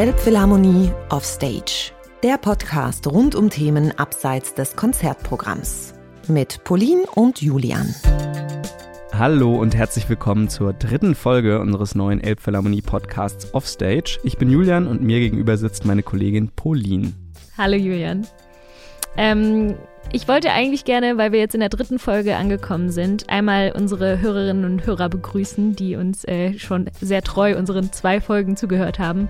Elbphilharmonie Offstage. Der Podcast rund um Themen abseits des Konzertprogramms. Mit Pauline und Julian. Hallo und herzlich willkommen zur dritten Folge unseres neuen Elbphilharmonie Podcasts Offstage. Ich bin Julian und mir gegenüber sitzt meine Kollegin Pauline. Hallo Julian. Ähm, ich wollte eigentlich gerne, weil wir jetzt in der dritten Folge angekommen sind, einmal unsere Hörerinnen und Hörer begrüßen, die uns äh, schon sehr treu unseren zwei Folgen zugehört haben.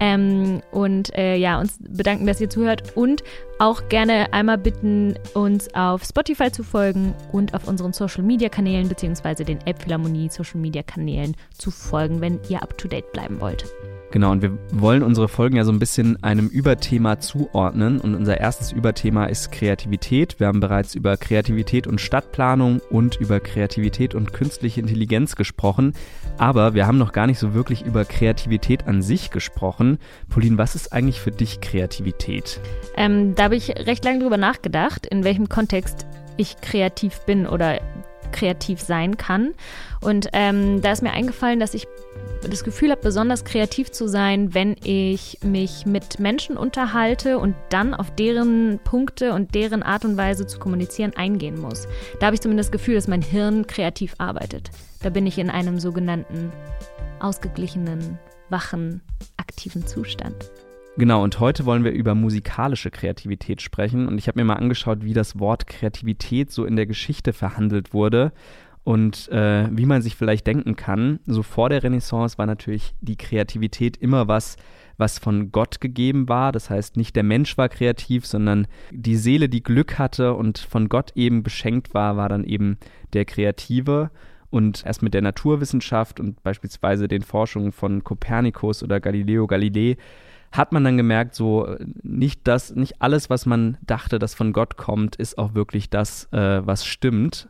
Ähm, und äh, ja, uns bedanken, dass ihr zuhört und auch gerne einmal bitten, uns auf Spotify zu folgen und auf unseren Social Media Kanälen beziehungsweise den Elbphilharmonie Social Media Kanälen zu folgen, wenn ihr up to date bleiben wollt. Genau, und wir wollen unsere Folgen ja so ein bisschen einem Überthema zuordnen. Und unser erstes Überthema ist Kreativität. Wir haben bereits über Kreativität und Stadtplanung und über Kreativität und künstliche Intelligenz gesprochen. Aber wir haben noch gar nicht so wirklich über Kreativität an sich gesprochen. Pauline, was ist eigentlich für dich Kreativität? Ähm, da habe ich recht lange drüber nachgedacht, in welchem Kontext ich kreativ bin oder kreativ sein kann. Und ähm, da ist mir eingefallen, dass ich das Gefühl habe, besonders kreativ zu sein, wenn ich mich mit Menschen unterhalte und dann auf deren Punkte und deren Art und Weise zu kommunizieren eingehen muss. Da habe ich zumindest das Gefühl, dass mein Hirn kreativ arbeitet. Da bin ich in einem sogenannten ausgeglichenen, wachen, aktiven Zustand. Genau, und heute wollen wir über musikalische Kreativität sprechen. Und ich habe mir mal angeschaut, wie das Wort Kreativität so in der Geschichte verhandelt wurde. Und äh, wie man sich vielleicht denken kann, so vor der Renaissance war natürlich die Kreativität immer was, was von Gott gegeben war. Das heißt, nicht der Mensch war kreativ, sondern die Seele, die Glück hatte und von Gott eben beschenkt war, war dann eben der Kreative. Und erst mit der Naturwissenschaft und beispielsweise den Forschungen von Kopernikus oder Galileo Galilei hat man dann gemerkt, so äh, nicht das, nicht alles, was man dachte, das von Gott kommt, ist auch wirklich das, äh, was stimmt.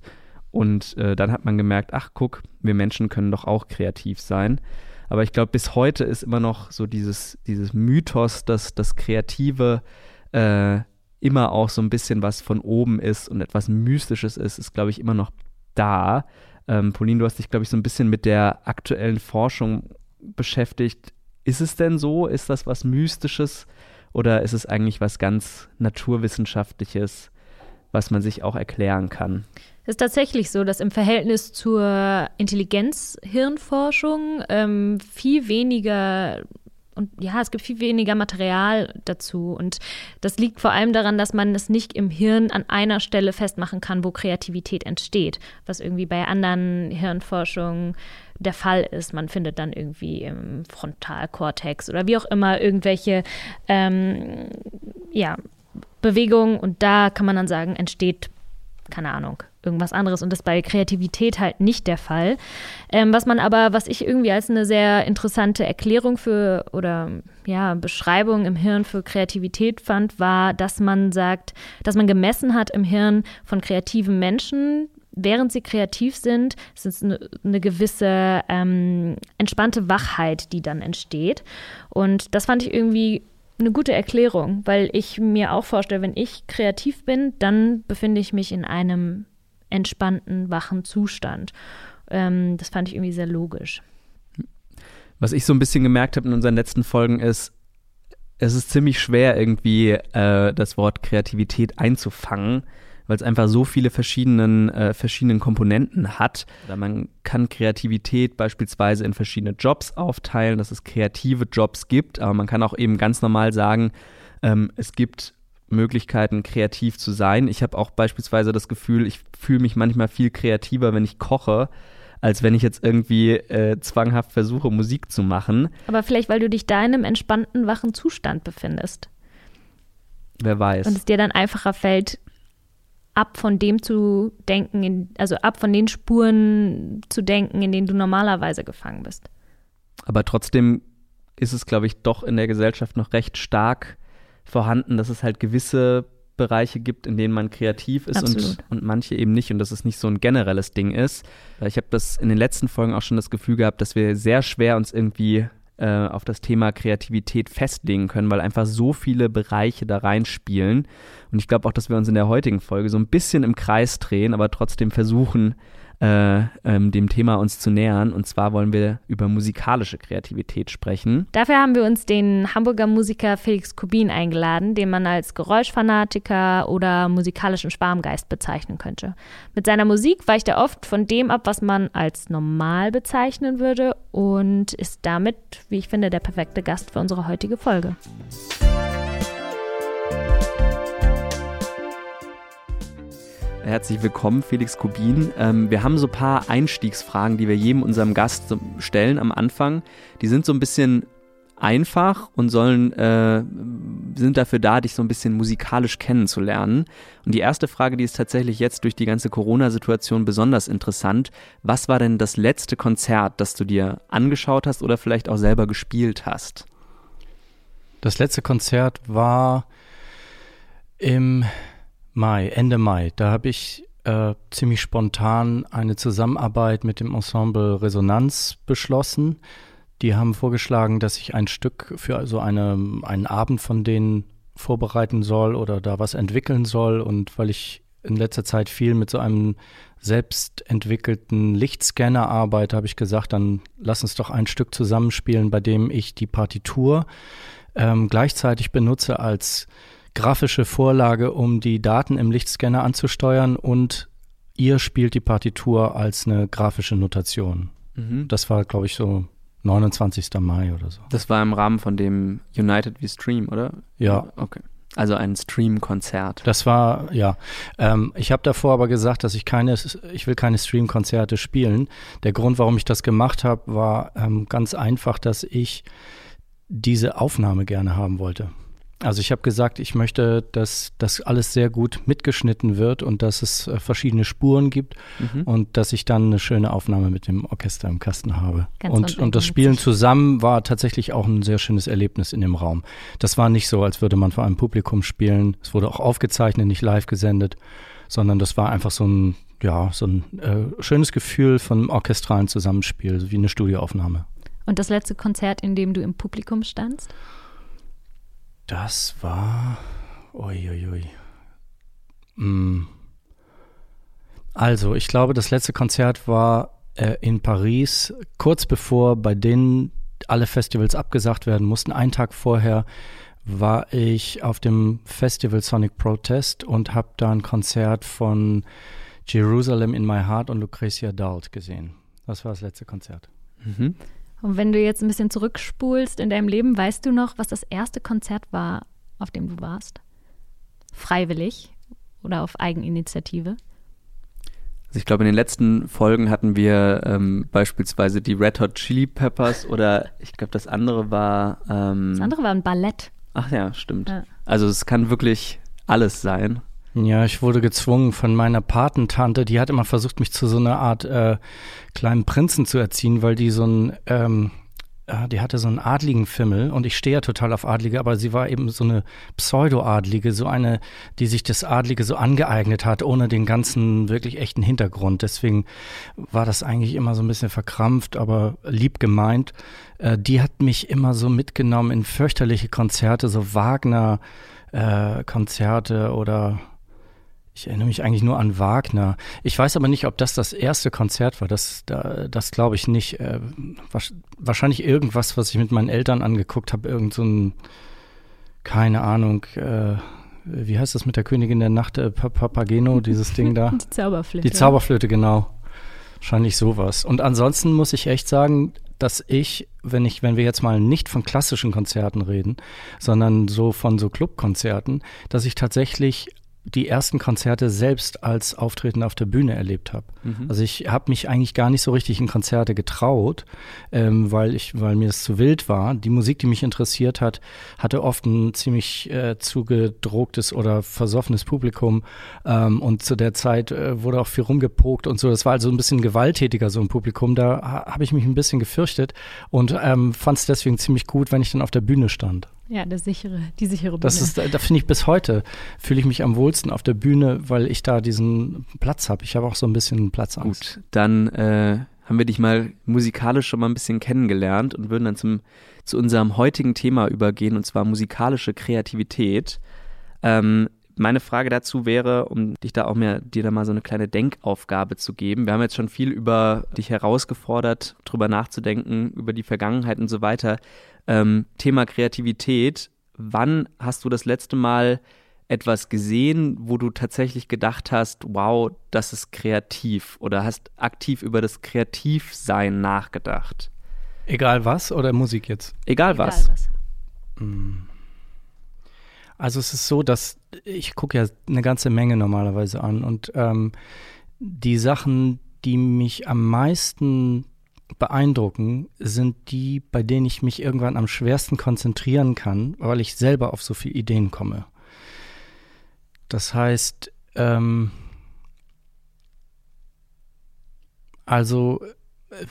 Und äh, dann hat man gemerkt, ach guck, wir Menschen können doch auch kreativ sein. Aber ich glaube, bis heute ist immer noch so dieses, dieses Mythos, dass das Kreative äh, immer auch so ein bisschen was von oben ist und etwas Mystisches ist, ist, glaube ich, immer noch da. Ähm, Pauline, du hast dich, glaube ich, so ein bisschen mit der aktuellen Forschung beschäftigt. Ist es denn so? Ist das was Mystisches? Oder ist es eigentlich was ganz Naturwissenschaftliches, was man sich auch erklären kann? Es ist tatsächlich so, dass im Verhältnis zur Intelligenz-Hirnforschung ähm, viel weniger und ja, es gibt viel weniger Material dazu. Und das liegt vor allem daran, dass man es nicht im Hirn an einer Stelle festmachen kann, wo Kreativität entsteht, was irgendwie bei anderen Hirnforschungen der Fall ist. Man findet dann irgendwie im Frontalkortex oder wie auch immer irgendwelche ähm, ja, Bewegungen und da kann man dann sagen, entsteht keine Ahnung, irgendwas anderes. Und das ist bei Kreativität halt nicht der Fall. Ähm, was man aber, was ich irgendwie als eine sehr interessante Erklärung für oder ja, Beschreibung im Hirn für Kreativität fand, war, dass man sagt, dass man gemessen hat im Hirn von kreativen Menschen, während sie kreativ sind, ist es eine, eine gewisse ähm, entspannte Wachheit, die dann entsteht. Und das fand ich irgendwie eine gute Erklärung, weil ich mir auch vorstelle, wenn ich kreativ bin, dann befinde ich mich in einem entspannten, wachen Zustand. Ähm, das fand ich irgendwie sehr logisch. Was ich so ein bisschen gemerkt habe in unseren letzten Folgen ist, es ist ziemlich schwer, irgendwie äh, das Wort Kreativität einzufangen weil es einfach so viele verschiedenen, äh, verschiedenen Komponenten hat. Man kann Kreativität beispielsweise in verschiedene Jobs aufteilen, dass es kreative Jobs gibt, aber man kann auch eben ganz normal sagen, ähm, es gibt Möglichkeiten, kreativ zu sein. Ich habe auch beispielsweise das Gefühl, ich fühle mich manchmal viel kreativer, wenn ich koche, als wenn ich jetzt irgendwie äh, zwanghaft versuche, Musik zu machen. Aber vielleicht, weil du dich da in einem entspannten, wachen Zustand befindest. Wer weiß. Und es dir dann einfacher fällt, ab von dem zu denken, in, also ab von den Spuren zu denken, in denen du normalerweise gefangen bist. Aber trotzdem ist es, glaube ich, doch in der Gesellschaft noch recht stark vorhanden, dass es halt gewisse Bereiche gibt, in denen man kreativ ist und, und manche eben nicht und dass es nicht so ein generelles Ding ist. Ich habe das in den letzten Folgen auch schon das Gefühl gehabt, dass wir sehr schwer uns irgendwie äh, auf das Thema Kreativität festlegen können, weil einfach so viele Bereiche da reinspielen. Und ich glaube auch, dass wir uns in der heutigen Folge so ein bisschen im Kreis drehen, aber trotzdem versuchen, äh, ähm, dem Thema uns zu nähern. Und zwar wollen wir über musikalische Kreativität sprechen. Dafür haben wir uns den Hamburger Musiker Felix Kubin eingeladen, den man als Geräuschfanatiker oder musikalischen Schwarmgeist bezeichnen könnte. Mit seiner Musik weicht er oft von dem ab, was man als normal bezeichnen würde und ist damit, wie ich finde, der perfekte Gast für unsere heutige Folge. Herzlich willkommen, Felix Kubin. Ähm, wir haben so ein paar Einstiegsfragen, die wir jedem unserem Gast stellen am Anfang. Die sind so ein bisschen einfach und sollen äh, sind dafür da, dich so ein bisschen musikalisch kennenzulernen. Und die erste Frage, die ist tatsächlich jetzt durch die ganze Corona-Situation besonders interessant. Was war denn das letzte Konzert, das du dir angeschaut hast oder vielleicht auch selber gespielt hast? Das letzte Konzert war im Mai, Ende Mai. Da habe ich äh, ziemlich spontan eine Zusammenarbeit mit dem Ensemble Resonanz beschlossen. Die haben vorgeschlagen, dass ich ein Stück für so eine, einen Abend von denen vorbereiten soll oder da was entwickeln soll. Und weil ich in letzter Zeit viel mit so einem selbst entwickelten Lichtscanner arbeite, habe ich gesagt, dann lass uns doch ein Stück zusammenspielen, bei dem ich die Partitur ähm, gleichzeitig benutze als grafische Vorlage, um die Daten im Lichtscanner anzusteuern und ihr spielt die Partitur als eine grafische Notation. Mhm. Das war, glaube ich, so 29. Mai oder so. Das war im Rahmen von dem United We Stream, oder? Ja. Okay. Also ein Stream-Konzert. Das war, ja. Ähm, ich habe davor aber gesagt, dass ich keine, ich will keine Stream-Konzerte spielen. Der Grund, warum ich das gemacht habe, war ähm, ganz einfach, dass ich diese Aufnahme gerne haben wollte. Also ich habe gesagt, ich möchte, dass das alles sehr gut mitgeschnitten wird und dass es äh, verschiedene Spuren gibt mhm. und dass ich dann eine schöne Aufnahme mit dem Orchester im Kasten habe. Ganz und, und das Spielen zusammen war tatsächlich auch ein sehr schönes Erlebnis in dem Raum. Das war nicht so, als würde man vor einem Publikum spielen. Es wurde auch aufgezeichnet, nicht live gesendet, sondern das war einfach so ein, ja, so ein äh, schönes Gefühl von orchestralen Zusammenspiel, wie eine Studioaufnahme. Und das letzte Konzert, in dem du im Publikum standst? Das war. Uiuiui. Mm. Also, ich glaube, das letzte Konzert war äh, in Paris, kurz bevor bei denen alle Festivals abgesagt werden mussten. Einen Tag vorher war ich auf dem Festival Sonic Protest und habe da ein Konzert von Jerusalem in My Heart und Lucretia Dalt gesehen. Das war das letzte Konzert. Mhm. Und wenn du jetzt ein bisschen zurückspulst in deinem Leben, weißt du noch, was das erste Konzert war, auf dem du warst? Freiwillig oder auf Eigeninitiative? Also ich glaube, in den letzten Folgen hatten wir ähm, beispielsweise die Red Hot Chili Peppers oder ich glaube, das andere war. Ähm, das andere war ein Ballett. Ach ja, stimmt. Ja. Also es kann wirklich alles sein. Ja, ich wurde gezwungen von meiner Patentante, die hat immer versucht, mich zu so einer Art äh, kleinen Prinzen zu erziehen, weil die so ein, ähm, äh, die hatte so einen adligen Fimmel und ich stehe ja total auf Adlige, aber sie war eben so eine Pseudo-Adlige, so eine, die sich das Adlige so angeeignet hat, ohne den ganzen wirklich echten Hintergrund. Deswegen war das eigentlich immer so ein bisschen verkrampft, aber lieb gemeint. Äh, die hat mich immer so mitgenommen in fürchterliche Konzerte, so Wagner. Äh, Konzerte oder ich erinnere mich eigentlich nur an Wagner. Ich weiß aber nicht, ob das das erste Konzert war. Das, da, das glaube ich nicht. Äh, wahrscheinlich irgendwas, was ich mit meinen Eltern angeguckt habe. Irgend so ein, keine Ahnung, äh, wie heißt das mit der Königin der Nacht? Äh, Papageno, dieses Ding da. Die Zauberflöte. Die Zauberflöte, genau. Wahrscheinlich sowas. Und ansonsten muss ich echt sagen, dass ich, wenn ich, wenn wir jetzt mal nicht von klassischen Konzerten reden, sondern so von so Clubkonzerten, dass ich tatsächlich die ersten Konzerte selbst als Auftreten auf der Bühne erlebt habe. Mhm. Also ich habe mich eigentlich gar nicht so richtig in Konzerte getraut, ähm, weil ich, weil mir es zu wild war. Die Musik, die mich interessiert hat, hatte oft ein ziemlich äh, zugedrucktes oder versoffenes Publikum ähm, und zu der Zeit äh, wurde auch viel rumgepokt und so. Das war also ein bisschen gewalttätiger so ein Publikum. Da ha habe ich mich ein bisschen gefürchtet und ähm, fand es deswegen ziemlich gut, wenn ich dann auf der Bühne stand. Ja, der sichere, die sichere Bühne. Das ist, da finde ich bis heute, fühle ich mich am wohlsten auf der Bühne, weil ich da diesen Platz habe. Ich habe auch so ein bisschen Platzangst. Gut, dann äh, haben wir dich mal musikalisch schon mal ein bisschen kennengelernt und würden dann zum, zu unserem heutigen Thema übergehen, und zwar musikalische Kreativität. Ähm, meine Frage dazu wäre, um dich da auch mehr, dir da mal so eine kleine Denkaufgabe zu geben. Wir haben jetzt schon viel über dich herausgefordert, drüber nachzudenken, über die Vergangenheit und so weiter. Ähm, Thema Kreativität. Wann hast du das letzte Mal etwas gesehen, wo du tatsächlich gedacht hast, wow, das ist kreativ oder hast aktiv über das Kreativsein nachgedacht? Egal was oder Musik jetzt? Egal was. Egal was. Hm. Also es ist so, dass ich gucke ja eine ganze Menge normalerweise an und ähm, die Sachen, die mich am meisten beeindrucken, sind die, bei denen ich mich irgendwann am schwersten konzentrieren kann, weil ich selber auf so viele Ideen komme. Das heißt, ähm, also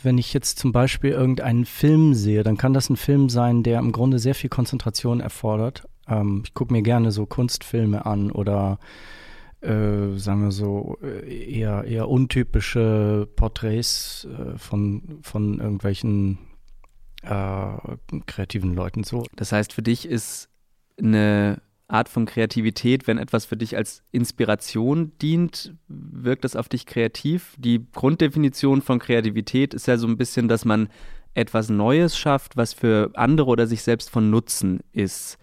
wenn ich jetzt zum Beispiel irgendeinen Film sehe, dann kann das ein Film sein, der im Grunde sehr viel Konzentration erfordert. Ähm, ich gucke mir gerne so Kunstfilme an oder äh, sagen wir so äh, eher, eher untypische Porträts äh, von, von irgendwelchen äh, kreativen Leuten so. Das heißt, für dich ist eine Art von Kreativität, wenn etwas für dich als Inspiration dient, wirkt das auf dich kreativ? Die Grunddefinition von Kreativität ist ja so ein bisschen, dass man etwas Neues schafft, was für andere oder sich selbst von Nutzen ist.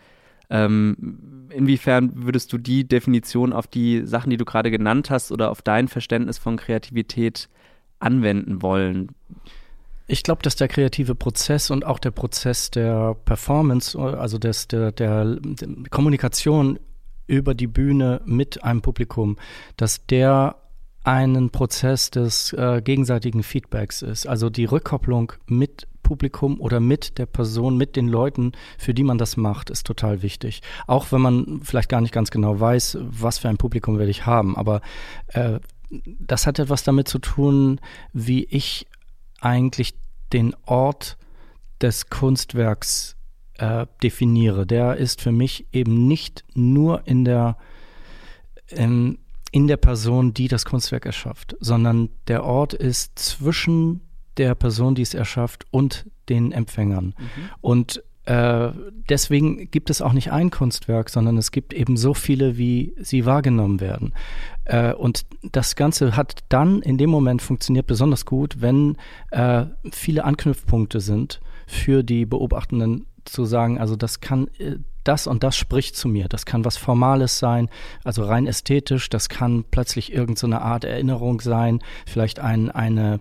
Ähm, inwiefern würdest du die Definition auf die Sachen, die du gerade genannt hast, oder auf dein Verständnis von Kreativität anwenden wollen? Ich glaube, dass der kreative Prozess und auch der Prozess der Performance, also des, der, der, Kommunikation über die Bühne mit einem Publikum, dass der einen Prozess des äh, gegenseitigen Feedbacks ist. Also die Rückkopplung mit Publikum oder mit der Person, mit den Leuten, für die man das macht, ist total wichtig. Auch wenn man vielleicht gar nicht ganz genau weiß, was für ein Publikum werde ich haben. Aber äh, das hat etwas damit zu tun, wie ich eigentlich den Ort des Kunstwerks äh, definiere. Der ist für mich eben nicht nur in der, in, in der Person, die das Kunstwerk erschafft, sondern der Ort ist zwischen der Person, die es erschafft, und den Empfängern. Mhm. Und äh, deswegen gibt es auch nicht ein Kunstwerk, sondern es gibt eben so viele, wie sie wahrgenommen werden. Äh, und das Ganze hat dann in dem Moment funktioniert besonders gut, wenn äh, viele Anknüpfpunkte sind für die Beobachtenden zu sagen, also das kann äh, das und das spricht zu mir. Das kann was Formales sein, also rein ästhetisch. Das kann plötzlich irgendeine so Art Erinnerung sein, vielleicht ein, eine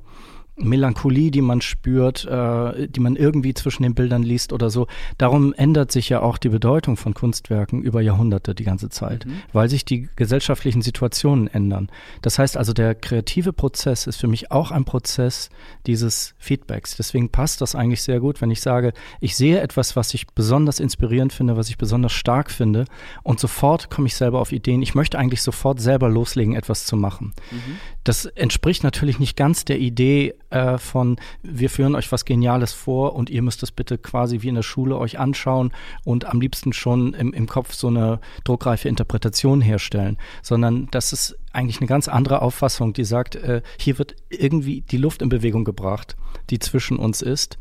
Melancholie, die man spürt, äh, die man irgendwie zwischen den Bildern liest oder so. Darum ändert sich ja auch die Bedeutung von Kunstwerken über Jahrhunderte die ganze Zeit, mhm. weil sich die gesellschaftlichen Situationen ändern. Das heißt also, der kreative Prozess ist für mich auch ein Prozess dieses Feedbacks. Deswegen passt das eigentlich sehr gut, wenn ich sage, ich sehe etwas, was ich besonders inspirierend finde, was ich besonders stark finde und sofort komme ich selber auf Ideen. Ich möchte eigentlich sofort selber loslegen, etwas zu machen. Mhm. Das entspricht natürlich nicht ganz der Idee, äh, von wir führen euch was Geniales vor und ihr müsst es bitte quasi wie in der Schule euch anschauen und am liebsten schon im, im Kopf so eine druckreife Interpretation herstellen, sondern das ist eigentlich eine ganz andere Auffassung, die sagt, äh, hier wird irgendwie die Luft in Bewegung gebracht, die zwischen uns ist.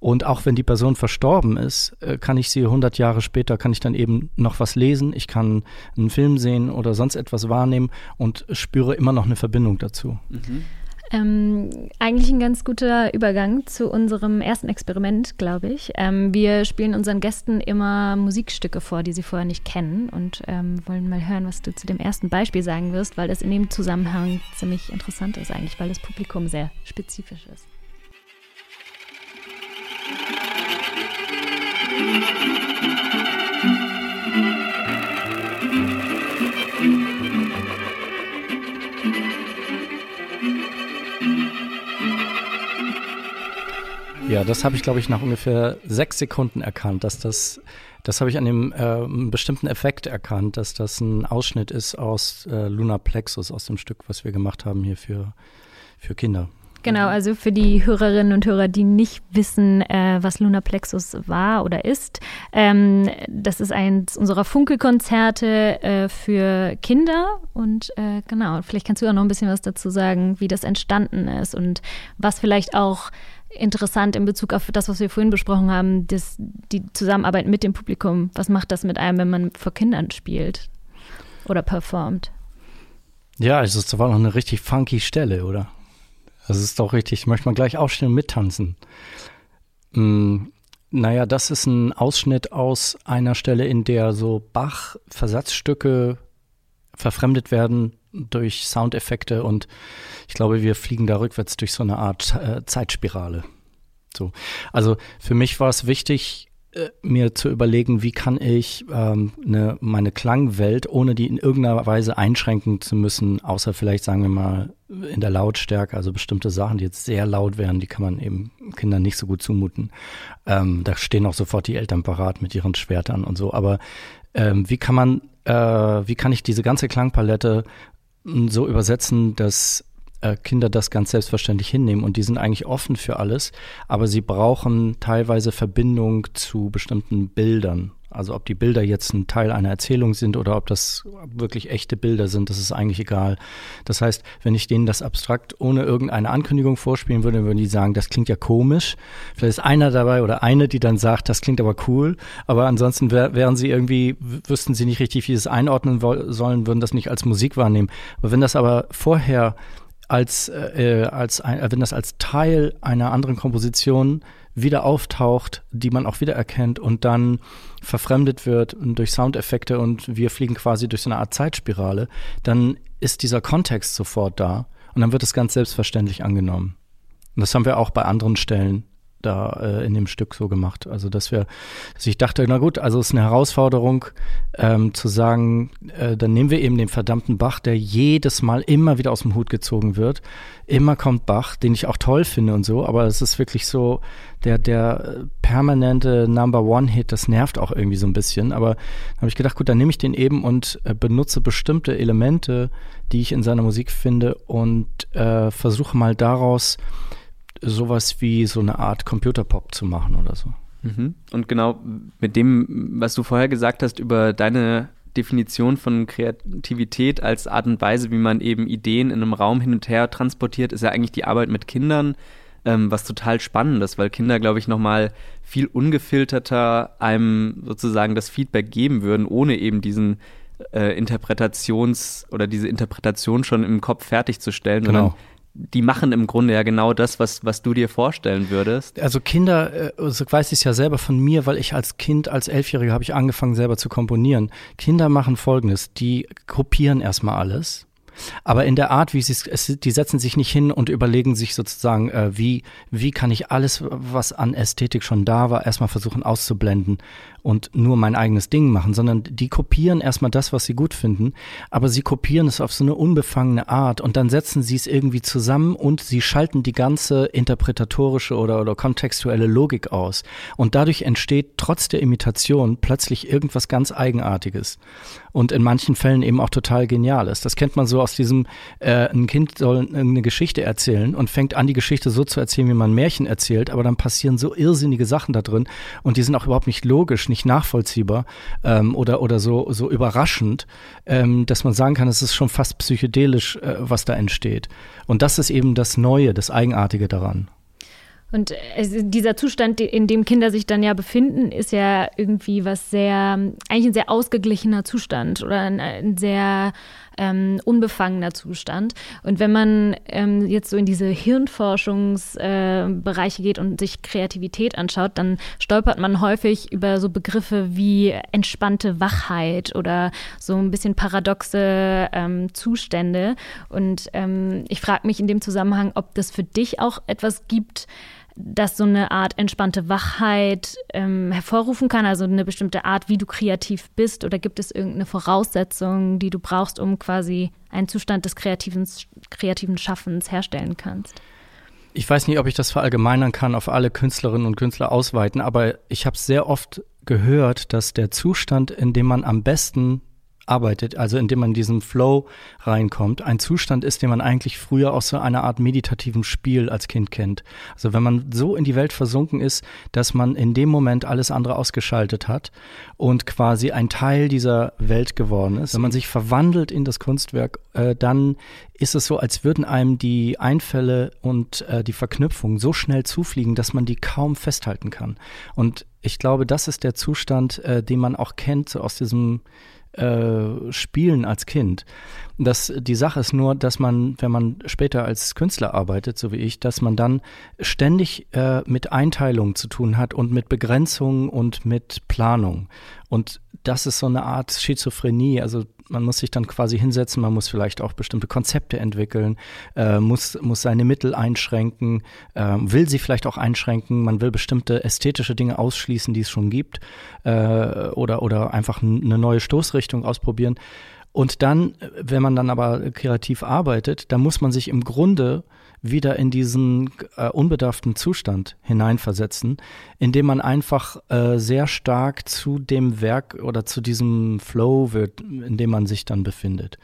Und auch wenn die Person verstorben ist, äh, kann ich sie 100 Jahre später, kann ich dann eben noch was lesen, ich kann einen Film sehen oder sonst etwas wahrnehmen und spüre immer noch eine Verbindung dazu. Mhm. Ähm, eigentlich ein ganz guter Übergang zu unserem ersten Experiment, glaube ich. Ähm, wir spielen unseren Gästen immer Musikstücke vor, die sie vorher nicht kennen und ähm, wollen mal hören, was du zu dem ersten Beispiel sagen wirst, weil das in dem Zusammenhang ziemlich interessant ist eigentlich, weil das Publikum sehr spezifisch ist. Ja, das habe ich, glaube ich, nach ungefähr sechs Sekunden erkannt, dass das, das habe ich an dem äh, bestimmten Effekt erkannt, dass das ein Ausschnitt ist aus äh, Luna Plexus, aus dem Stück, was wir gemacht haben hier für, für Kinder. Genau, also für die Hörerinnen und Hörer, die nicht wissen, äh, was Luna Plexus war oder ist, ähm, das ist eins unserer Funkelkonzerte äh, für Kinder und äh, genau, vielleicht kannst du auch noch ein bisschen was dazu sagen, wie das entstanden ist und was vielleicht auch interessant in Bezug auf das, was wir vorhin besprochen haben, das, die Zusammenarbeit mit dem Publikum. Was macht das mit einem, wenn man vor Kindern spielt? oder performt. Ja, also es war noch eine richtig funky Stelle, oder? Das ist doch richtig, möchte man gleich aufstehen und mittanzen. Hm, naja, das ist ein Ausschnitt aus einer Stelle, in der so Bach-Versatzstücke verfremdet werden durch Soundeffekte und ich glaube, wir fliegen da rückwärts durch so eine Art äh, Zeitspirale. So. Also für mich war es wichtig, mir zu überlegen, wie kann ich ähm, ne, meine Klangwelt, ohne die in irgendeiner Weise einschränken zu müssen, außer vielleicht, sagen wir mal, in der Lautstärke, also bestimmte Sachen, die jetzt sehr laut wären, die kann man eben Kindern nicht so gut zumuten. Ähm, da stehen auch sofort die Eltern parat mit ihren Schwertern und so. Aber ähm, wie kann man, äh, wie kann ich diese ganze Klangpalette hm, so übersetzen, dass äh, Kinder das ganz selbstverständlich hinnehmen und die sind eigentlich offen für alles, aber sie brauchen teilweise Verbindung zu bestimmten Bildern. Also ob die Bilder jetzt ein Teil einer Erzählung sind oder ob das wirklich echte Bilder sind, das ist eigentlich egal. Das heißt, wenn ich denen das abstrakt ohne irgendeine Ankündigung vorspielen würde, würden die sagen, das klingt ja komisch. Vielleicht ist einer dabei oder eine, die dann sagt, das klingt aber cool. Aber ansonsten wären sie irgendwie, wüssten sie nicht richtig, wie sie es einordnen sollen, würden das nicht als Musik wahrnehmen. Aber wenn das aber vorher als, äh, als ein, wenn das als Teil einer anderen Komposition wieder auftaucht, die man auch wiedererkennt und dann verfremdet wird durch Soundeffekte und wir fliegen quasi durch so eine Art Zeitspirale, dann ist dieser Kontext sofort da und dann wird es ganz selbstverständlich angenommen. Und das haben wir auch bei anderen Stellen da äh, in dem Stück so gemacht. Also dass wir, dass ich dachte, na gut, also es ist eine Herausforderung ähm, zu sagen, äh, dann nehmen wir eben den verdammten Bach, der jedes Mal immer wieder aus dem Hut gezogen wird. Immer kommt Bach, den ich auch toll finde und so, aber es ist wirklich so der der permanente Number One Hit. Das nervt auch irgendwie so ein bisschen. Aber habe ich gedacht, gut, dann nehme ich den eben und äh, benutze bestimmte Elemente, die ich in seiner Musik finde und äh, versuche mal daraus sowas wie so eine Art Computerpop zu machen oder so. Mhm. Und genau mit dem, was du vorher gesagt hast über deine Definition von Kreativität als Art und Weise, wie man eben Ideen in einem Raum hin und her transportiert, ist ja eigentlich die Arbeit mit Kindern, ähm, was total spannend ist, weil Kinder, glaube ich, nochmal viel ungefilterter einem sozusagen das Feedback geben würden, ohne eben diesen äh, Interpretations- oder diese Interpretation schon im Kopf fertigzustellen, genau. Die machen im Grunde ja genau das, was, was du dir vorstellen würdest. Also Kinder, äh, so weiß ich es ja selber von mir, weil ich als Kind, als Elfjähriger habe ich angefangen selber zu komponieren. Kinder machen Folgendes, die kopieren erstmal alles aber in der Art, wie sie es, die setzen sich nicht hin und überlegen sich sozusagen, äh, wie, wie kann ich alles, was an Ästhetik schon da war, erstmal versuchen auszublenden und nur mein eigenes Ding machen, sondern die kopieren erstmal das, was sie gut finden, aber sie kopieren es auf so eine unbefangene Art und dann setzen sie es irgendwie zusammen und sie schalten die ganze interpretatorische oder, oder kontextuelle Logik aus. Und dadurch entsteht trotz der Imitation plötzlich irgendwas ganz Eigenartiges und in manchen Fällen eben auch total Geniales. Das kennt man so aus diesem, äh, ein Kind soll eine Geschichte erzählen und fängt an, die Geschichte so zu erzählen, wie man Märchen erzählt, aber dann passieren so irrsinnige Sachen da drin und die sind auch überhaupt nicht logisch, nicht nachvollziehbar ähm, oder, oder so, so überraschend, ähm, dass man sagen kann, es ist schon fast psychedelisch, äh, was da entsteht. Und das ist eben das Neue, das Eigenartige daran. Und dieser Zustand, in dem Kinder sich dann ja befinden, ist ja irgendwie was sehr, eigentlich ein sehr ausgeglichener Zustand oder ein, ein sehr ähm, unbefangener Zustand. Und wenn man ähm, jetzt so in diese Hirnforschungsbereiche äh, geht und sich Kreativität anschaut, dann stolpert man häufig über so Begriffe wie entspannte Wachheit oder so ein bisschen paradoxe ähm, Zustände. Und ähm, ich frage mich in dem Zusammenhang, ob das für dich auch etwas gibt, das so eine Art entspannte Wachheit ähm, hervorrufen kann, also eine bestimmte Art, wie du kreativ bist? Oder gibt es irgendeine Voraussetzung, die du brauchst, um quasi einen Zustand des kreativen, kreativen Schaffens herstellen kannst? Ich weiß nicht, ob ich das verallgemeinern kann, auf alle Künstlerinnen und Künstler ausweiten, aber ich habe sehr oft gehört, dass der Zustand, in dem man am besten arbeitet, also indem man in diesen Flow reinkommt, ein Zustand ist, den man eigentlich früher aus so einer Art meditativen Spiel als Kind kennt. Also wenn man so in die Welt versunken ist, dass man in dem Moment alles andere ausgeschaltet hat und quasi ein Teil dieser Welt geworden ist. Wenn man sich verwandelt in das Kunstwerk, äh, dann ist es so, als würden einem die Einfälle und äh, die Verknüpfungen so schnell zufliegen, dass man die kaum festhalten kann. Und ich glaube, das ist der Zustand, äh, den man auch kennt, so aus diesem äh, spielen als Kind. Das, die Sache ist nur, dass man, wenn man später als Künstler arbeitet, so wie ich, dass man dann ständig äh, mit Einteilungen zu tun hat und mit Begrenzungen und mit Planung. Und das ist so eine Art Schizophrenie. Also man muss sich dann quasi hinsetzen, man muss vielleicht auch bestimmte Konzepte entwickeln, äh, muss, muss seine Mittel einschränken, äh, will sie vielleicht auch einschränken, man will bestimmte ästhetische Dinge ausschließen, die es schon gibt, äh, oder, oder einfach eine neue Stoßrichtung ausprobieren. Und dann, wenn man dann aber kreativ arbeitet, dann muss man sich im Grunde wieder in diesen äh, unbedarften Zustand hineinversetzen, indem man einfach äh, sehr stark zu dem Werk oder zu diesem Flow wird, in dem man sich dann befindet.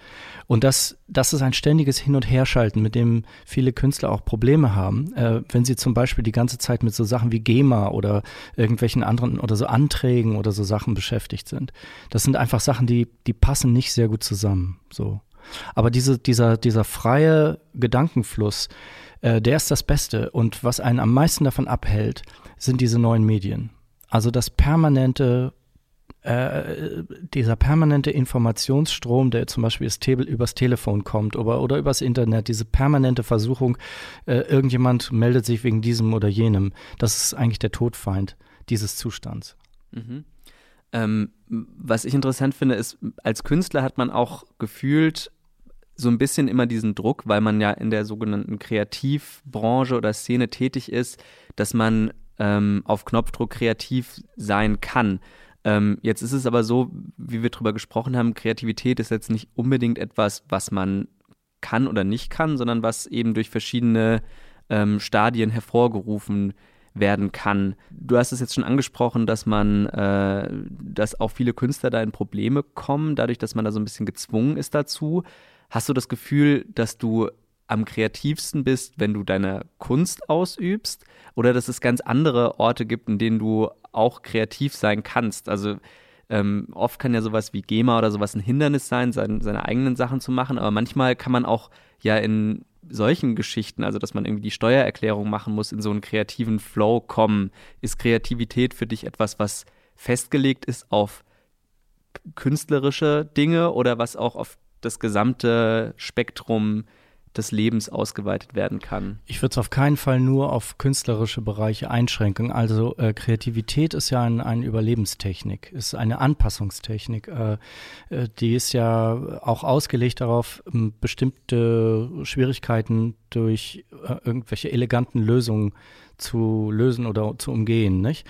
Und das, das ist ein ständiges Hin- und Herschalten, mit dem viele Künstler auch Probleme haben, äh, wenn sie zum Beispiel die ganze Zeit mit so Sachen wie GEMA oder irgendwelchen anderen oder so Anträgen oder so Sachen beschäftigt sind. Das sind einfach Sachen, die, die passen nicht sehr gut zusammen. So. Aber diese, dieser, dieser freie Gedankenfluss, äh, der ist das Beste. Und was einen am meisten davon abhält, sind diese neuen Medien. Also das permanente äh, dieser permanente Informationsstrom, der zum Beispiel Te übers Telefon kommt oder, oder übers Internet, diese permanente Versuchung, äh, irgendjemand meldet sich wegen diesem oder jenem, das ist eigentlich der Todfeind dieses Zustands. Mhm. Ähm, was ich interessant finde, ist, als Künstler hat man auch gefühlt so ein bisschen immer diesen Druck, weil man ja in der sogenannten Kreativbranche oder Szene tätig ist, dass man ähm, auf Knopfdruck kreativ sein kann. Ähm, jetzt ist es aber so, wie wir drüber gesprochen haben, Kreativität ist jetzt nicht unbedingt etwas, was man kann oder nicht kann, sondern was eben durch verschiedene ähm, Stadien hervorgerufen werden kann. Du hast es jetzt schon angesprochen, dass man, äh, dass auch viele Künstler da in Probleme kommen, dadurch, dass man da so ein bisschen gezwungen ist dazu. Hast du das Gefühl, dass du am kreativsten bist, wenn du deine Kunst ausübst oder dass es ganz andere Orte gibt, in denen du auch kreativ sein kannst? Also ähm, oft kann ja sowas wie GEMA oder sowas ein Hindernis sein, sein, seine eigenen Sachen zu machen, aber manchmal kann man auch ja in solchen Geschichten, also dass man irgendwie die Steuererklärung machen muss, in so einen kreativen Flow kommen. Ist Kreativität für dich etwas, was festgelegt ist auf künstlerische Dinge oder was auch auf das gesamte Spektrum des Lebens ausgeweitet werden kann. Ich würde es auf keinen Fall nur auf künstlerische Bereiche einschränken. Also äh, Kreativität ist ja ein, eine Überlebenstechnik, ist eine Anpassungstechnik. Äh, äh, die ist ja auch ausgelegt darauf, bestimmte Schwierigkeiten durch äh, irgendwelche eleganten Lösungen zu lösen oder zu umgehen. Nicht?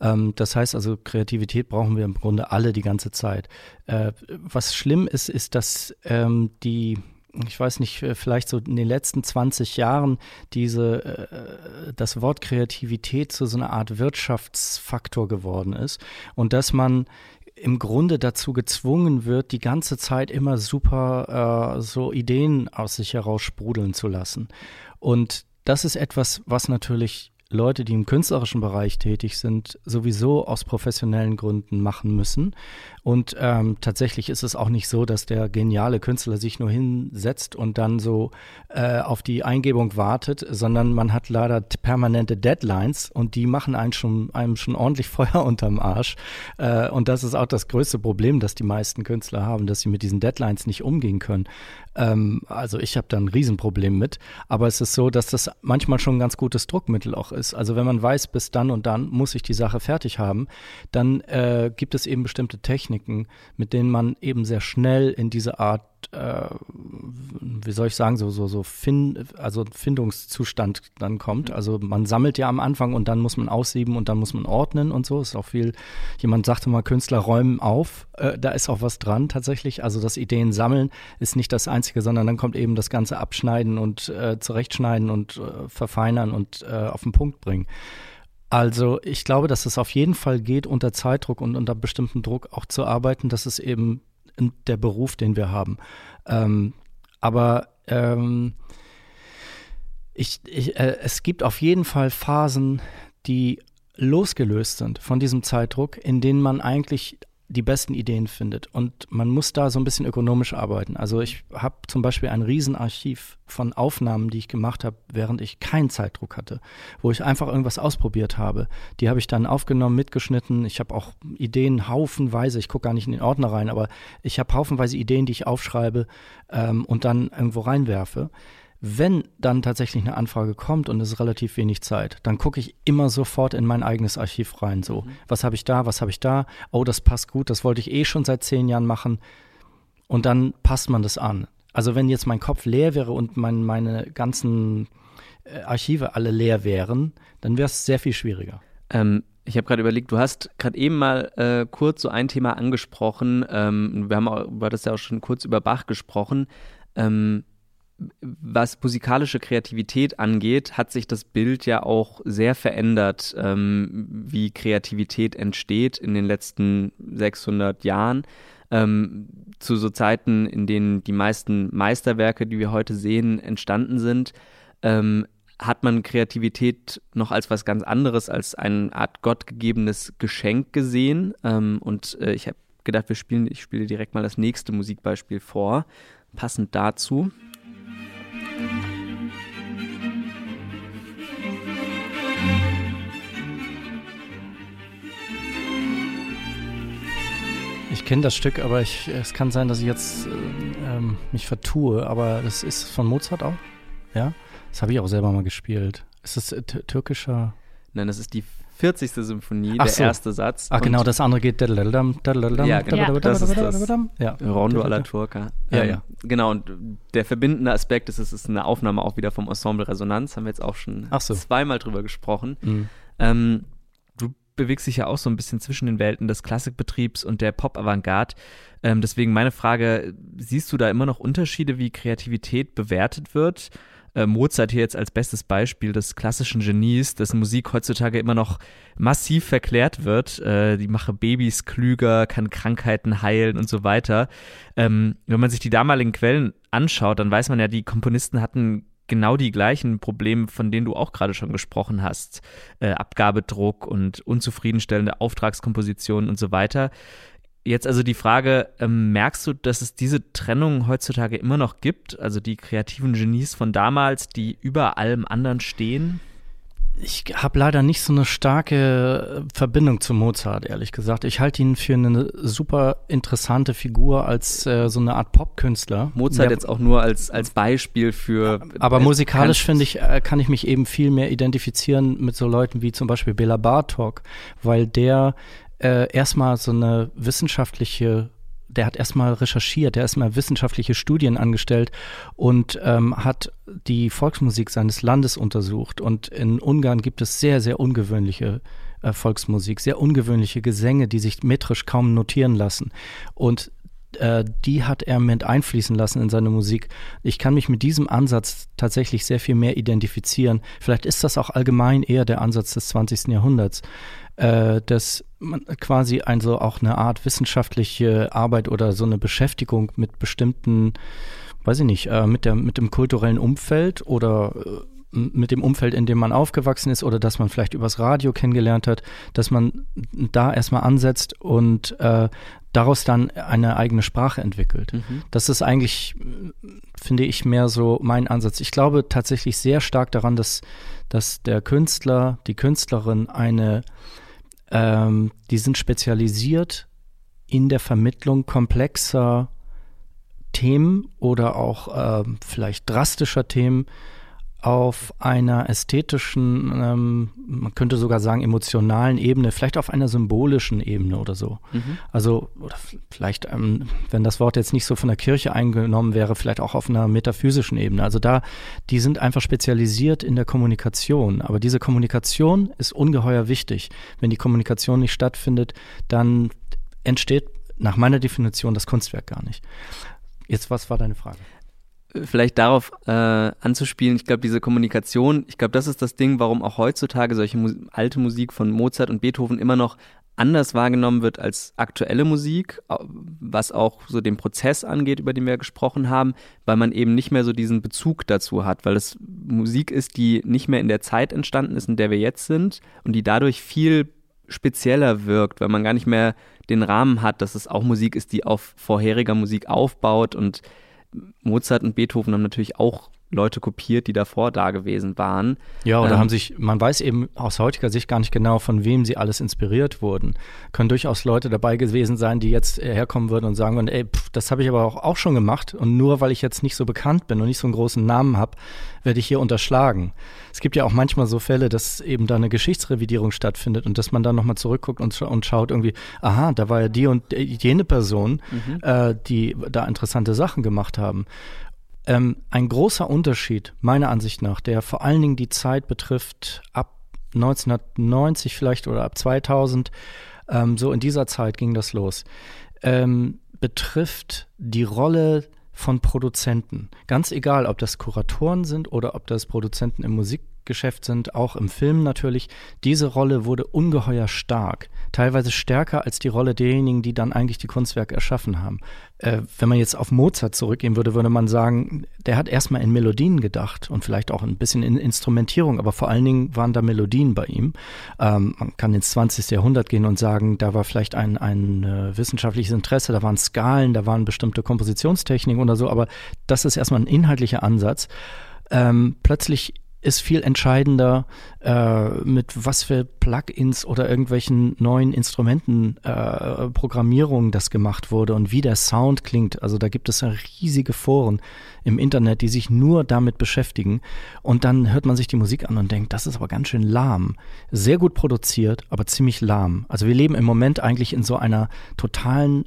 Ähm, das heißt also, Kreativität brauchen wir im Grunde alle die ganze Zeit. Äh, was schlimm ist, ist, dass ähm, die ich weiß nicht, äh, vielleicht so in den letzten 20 Jahren diese, äh, das Wort Kreativität zu so einer Art Wirtschaftsfaktor geworden ist und dass man im Grunde dazu gezwungen wird, die ganze Zeit immer super äh, so Ideen aus sich heraus sprudeln zu lassen. Und das ist etwas, was natürlich Leute, die im künstlerischen Bereich tätig sind, sowieso aus professionellen Gründen machen müssen. Und ähm, tatsächlich ist es auch nicht so, dass der geniale Künstler sich nur hinsetzt und dann so äh, auf die Eingebung wartet, sondern man hat leider permanente Deadlines und die machen einen schon, einem schon ordentlich Feuer unterm Arsch. Äh, und das ist auch das größte Problem, das die meisten Künstler haben, dass sie mit diesen Deadlines nicht umgehen können. Ähm, also ich habe da ein Riesenproblem mit. Aber es ist so, dass das manchmal schon ein ganz gutes Druckmittel auch ist. Also wenn man weiß, bis dann und dann muss ich die Sache fertig haben, dann äh, gibt es eben bestimmte Techniken, mit denen man eben sehr schnell in diese Art äh, wie soll ich sagen, so, so, so fin also Findungszustand dann kommt. Mhm. Also man sammelt ja am Anfang und dann muss man aussieben und dann muss man ordnen und so. Ist auch viel, jemand sagte mal, Künstler räumen auf. Äh, da ist auch was dran tatsächlich. Also das Ideen sammeln ist nicht das Einzige, sondern dann kommt eben das Ganze abschneiden und äh, zurechtschneiden und äh, verfeinern und äh, auf den Punkt bringen. Also ich glaube, dass es auf jeden Fall geht, unter Zeitdruck und unter bestimmtem Druck auch zu arbeiten. Das ist eben der Beruf, den wir haben. Ähm, aber ähm, ich, ich, äh, es gibt auf jeden Fall Phasen, die losgelöst sind von diesem Zeitdruck, in denen man eigentlich die besten Ideen findet. Und man muss da so ein bisschen ökonomisch arbeiten. Also ich habe zum Beispiel ein Riesenarchiv von Aufnahmen, die ich gemacht habe, während ich keinen Zeitdruck hatte, wo ich einfach irgendwas ausprobiert habe. Die habe ich dann aufgenommen, mitgeschnitten. Ich habe auch Ideen haufenweise. Ich gucke gar nicht in den Ordner rein, aber ich habe haufenweise Ideen, die ich aufschreibe ähm, und dann irgendwo reinwerfe. Wenn dann tatsächlich eine Anfrage kommt und es ist relativ wenig Zeit, dann gucke ich immer sofort in mein eigenes Archiv rein. So, mhm. was habe ich da, was habe ich da? Oh, das passt gut, das wollte ich eh schon seit zehn Jahren machen. Und dann passt man das an. Also wenn jetzt mein Kopf leer wäre und mein, meine ganzen äh, Archive alle leer wären, dann wäre es sehr viel schwieriger. Ähm, ich habe gerade überlegt, du hast gerade eben mal äh, kurz so ein Thema angesprochen. Ähm, wir haben auch, du hattest ja auch schon kurz über Bach gesprochen. Ähm, was musikalische Kreativität angeht, hat sich das Bild ja auch sehr verändert, ähm, wie Kreativität entsteht in den letzten 600 Jahren. Ähm, zu so Zeiten, in denen die meisten Meisterwerke, die wir heute sehen, entstanden sind, ähm, hat man Kreativität noch als was ganz anderes, als eine Art gottgegebenes Geschenk gesehen. Ähm, und äh, ich habe gedacht, wir spielen, ich spiele direkt mal das nächste Musikbeispiel vor, passend dazu. Kenne das Stück, aber ich, es kann sein, dass ich jetzt äh, ähm, mich vertue. Aber das ist von Mozart auch? Ja? Das habe ich auch selber mal gespielt. Ist das äh, türkischer? Nein, das ist die 40. Symphonie, Ach der so. erste Satz. Ach genau, das andere geht. Ja, genau. Das ist das ja. Rondo alla Turca. Ja, ja. Genau, und der verbindende Aspekt ist, es ist eine Aufnahme auch wieder vom Ensemble Resonanz. Haben wir jetzt auch schon zweimal drüber gesprochen. Bewegst dich ja auch so ein bisschen zwischen den Welten des Klassikbetriebs und der Pop-Avantgarde. Ähm, deswegen meine Frage: Siehst du da immer noch Unterschiede, wie Kreativität bewertet wird? äh, Mozart hier jetzt als bestes Beispiel des klassischen Genies, dessen Musik heutzutage immer noch massiv verklärt wird. Äh, die mache Babys klüger, kann Krankheiten heilen und so weiter. Ähm, wenn man sich die damaligen Quellen anschaut, dann weiß man ja, die Komponisten hatten genau die gleichen Probleme, von denen du auch gerade schon gesprochen hast. Äh, Abgabedruck und unzufriedenstellende Auftragskompositionen und so weiter. Jetzt also die Frage, ähm, merkst du, dass es diese Trennung heutzutage immer noch gibt? Also die kreativen Genies von damals, die über allem anderen stehen? Ich habe leider nicht so eine starke Verbindung zu Mozart, ehrlich gesagt. Ich halte ihn für eine super interessante Figur als äh, so eine Art Popkünstler. Mozart der, jetzt auch nur als, als Beispiel für. Aber musikalisch finde ich, äh, kann ich mich eben viel mehr identifizieren mit so Leuten wie zum Beispiel Bela Bartok, weil der äh, erstmal so eine wissenschaftliche der hat erstmal recherchiert, der hat erstmal wissenschaftliche Studien angestellt und ähm, hat die Volksmusik seines Landes untersucht. Und in Ungarn gibt es sehr, sehr ungewöhnliche äh, Volksmusik, sehr ungewöhnliche Gesänge, die sich metrisch kaum notieren lassen. Und äh, die hat er mit einfließen lassen in seine Musik. Ich kann mich mit diesem Ansatz tatsächlich sehr viel mehr identifizieren. Vielleicht ist das auch allgemein eher der Ansatz des 20. Jahrhunderts äh, dass man quasi also auch eine Art wissenschaftliche Arbeit oder so eine Beschäftigung mit bestimmten, weiß ich nicht, äh, mit, der, mit dem kulturellen Umfeld oder mit dem Umfeld, in dem man aufgewachsen ist oder dass man vielleicht übers Radio kennengelernt hat, dass man da erstmal ansetzt und äh, daraus dann eine eigene Sprache entwickelt. Mhm. Das ist eigentlich, finde ich, mehr so mein Ansatz. Ich glaube tatsächlich sehr stark daran, dass, dass der Künstler, die Künstlerin eine ähm, die sind spezialisiert in der Vermittlung komplexer Themen oder auch äh, vielleicht drastischer Themen auf einer ästhetischen, ähm, man könnte sogar sagen emotionalen Ebene, vielleicht auf einer symbolischen Ebene oder so. Mhm. Also oder vielleicht, ähm, wenn das Wort jetzt nicht so von der Kirche eingenommen wäre, vielleicht auch auf einer metaphysischen Ebene. Also da, die sind einfach spezialisiert in der Kommunikation. Aber diese Kommunikation ist ungeheuer wichtig. Wenn die Kommunikation nicht stattfindet, dann entsteht nach meiner Definition das Kunstwerk gar nicht. Jetzt, was war deine Frage? Vielleicht darauf äh, anzuspielen, ich glaube, diese Kommunikation, ich glaube, das ist das Ding, warum auch heutzutage solche Mu alte Musik von Mozart und Beethoven immer noch anders wahrgenommen wird als aktuelle Musik, was auch so den Prozess angeht, über den wir gesprochen haben, weil man eben nicht mehr so diesen Bezug dazu hat, weil es Musik ist, die nicht mehr in der Zeit entstanden ist, in der wir jetzt sind und die dadurch viel spezieller wirkt, weil man gar nicht mehr den Rahmen hat, dass es auch Musik ist, die auf vorheriger Musik aufbaut und Mozart und Beethoven haben natürlich auch Leute kopiert, die davor da gewesen waren. Ja, oder ähm, haben sich, man weiß eben aus heutiger Sicht gar nicht genau, von wem sie alles inspiriert wurden. Können durchaus Leute dabei gewesen sein, die jetzt herkommen würden und sagen würden, ey, pff, das habe ich aber auch, auch schon gemacht und nur weil ich jetzt nicht so bekannt bin und nicht so einen großen Namen habe, werde ich hier unterschlagen. Es gibt ja auch manchmal so Fälle, dass eben da eine Geschichtsrevidierung stattfindet und dass man dann nochmal zurückguckt und, und schaut irgendwie, aha, da war ja die und jene Person, mhm. äh, die da interessante Sachen gemacht haben. Ähm, ein großer Unterschied, meiner Ansicht nach, der vor allen Dingen die Zeit betrifft, ab 1990 vielleicht oder ab 2000, ähm, so in dieser Zeit ging das los, ähm, betrifft die Rolle von Produzenten. Ganz egal, ob das Kuratoren sind oder ob das Produzenten im Musik Geschäft sind, auch im Film natürlich, diese Rolle wurde ungeheuer stark, teilweise stärker als die Rolle derjenigen, die dann eigentlich die Kunstwerke erschaffen haben. Äh, wenn man jetzt auf Mozart zurückgehen würde, würde man sagen, der hat erstmal in Melodien gedacht und vielleicht auch ein bisschen in Instrumentierung, aber vor allen Dingen waren da Melodien bei ihm. Ähm, man kann ins 20. Jahrhundert gehen und sagen, da war vielleicht ein, ein äh, wissenschaftliches Interesse, da waren Skalen, da waren bestimmte Kompositionstechniken oder so, aber das ist erstmal ein inhaltlicher Ansatz. Ähm, plötzlich ist viel entscheidender, äh, mit was für Plugins oder irgendwelchen neuen Instrumenten, äh, Programmierungen das gemacht wurde und wie der Sound klingt. Also da gibt es ja riesige Foren im Internet, die sich nur damit beschäftigen. Und dann hört man sich die Musik an und denkt, das ist aber ganz schön lahm. Sehr gut produziert, aber ziemlich lahm. Also wir leben im Moment eigentlich in so einer totalen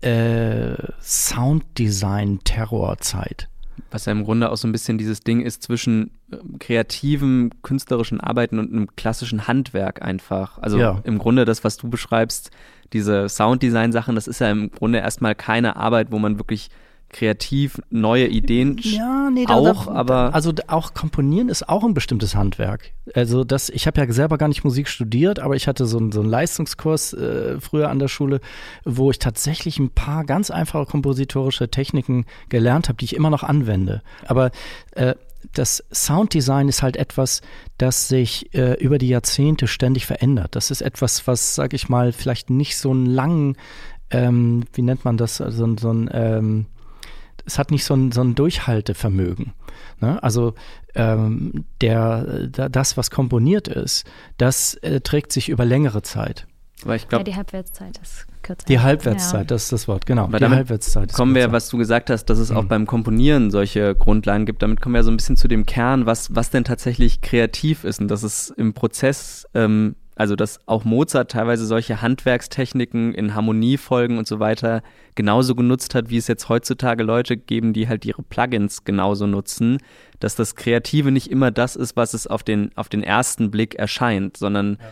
äh, Sounddesign-Terrorzeit was ja im Grunde auch so ein bisschen dieses Ding ist zwischen ähm, kreativem, künstlerischen Arbeiten und einem klassischen Handwerk einfach. Also ja. im Grunde das, was du beschreibst, diese Sounddesign-Sachen, das ist ja im Grunde erstmal keine Arbeit, wo man wirklich kreativ neue Ideen ja, nee, auch, da, aber also auch komponieren ist auch ein bestimmtes Handwerk. Also das, ich habe ja selber gar nicht Musik studiert, aber ich hatte so, einen, so einen Leistungskurs äh, früher an der Schule, wo ich tatsächlich ein paar ganz einfache kompositorische Techniken gelernt habe, die ich immer noch anwende. Aber äh, das Sounddesign ist halt etwas, das sich äh, über die Jahrzehnte ständig verändert. Das ist etwas, was, sag ich mal, vielleicht nicht so einen langen, ähm, wie nennt man das, so, so ein ähm, es hat nicht so ein, so ein Durchhaltevermögen. Ne? Also ähm, der, das, was komponiert ist, das äh, trägt sich über längere Zeit. Aber ich glaube, ja, die Halbwertszeit ist kürzer. Die Halbwertszeit, ja. das ist das Wort, genau. Aber die Halbwertszeit kommen wir, was du gesagt hast, dass es mhm. auch beim Komponieren solche Grundlagen gibt. Damit kommen wir so ein bisschen zu dem Kern, was, was denn tatsächlich kreativ ist und dass es im Prozess ähm, also dass auch Mozart teilweise solche Handwerkstechniken in Harmoniefolgen und so weiter genauso genutzt hat, wie es jetzt heutzutage Leute geben, die halt ihre Plugins genauso nutzen, dass das Kreative nicht immer das ist, was es auf den, auf den ersten Blick erscheint, sondern ja.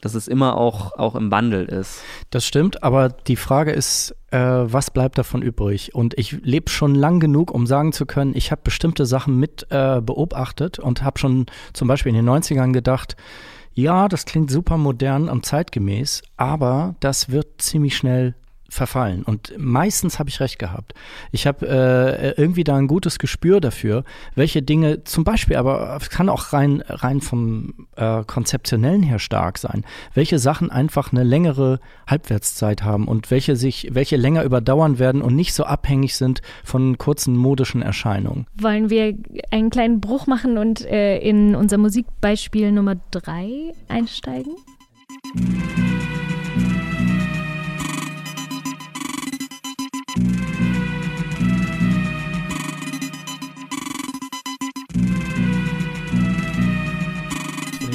dass es immer auch, auch im Wandel ist. Das stimmt, aber die Frage ist, äh, was bleibt davon übrig? Und ich lebe schon lang genug, um sagen zu können, ich habe bestimmte Sachen mit äh, beobachtet und habe schon zum Beispiel in den 90ern gedacht, ja, das klingt super modern und zeitgemäß, aber das wird ziemlich schnell verfallen. Und meistens habe ich recht gehabt. Ich habe äh, irgendwie da ein gutes Gespür dafür, welche Dinge zum Beispiel, aber es kann auch rein, rein vom äh, Konzeptionellen her stark sein, welche Sachen einfach eine längere Halbwertszeit haben und welche sich, welche länger überdauern werden und nicht so abhängig sind von kurzen modischen Erscheinungen. Wollen wir einen kleinen Bruch machen und äh, in unser Musikbeispiel Nummer drei einsteigen?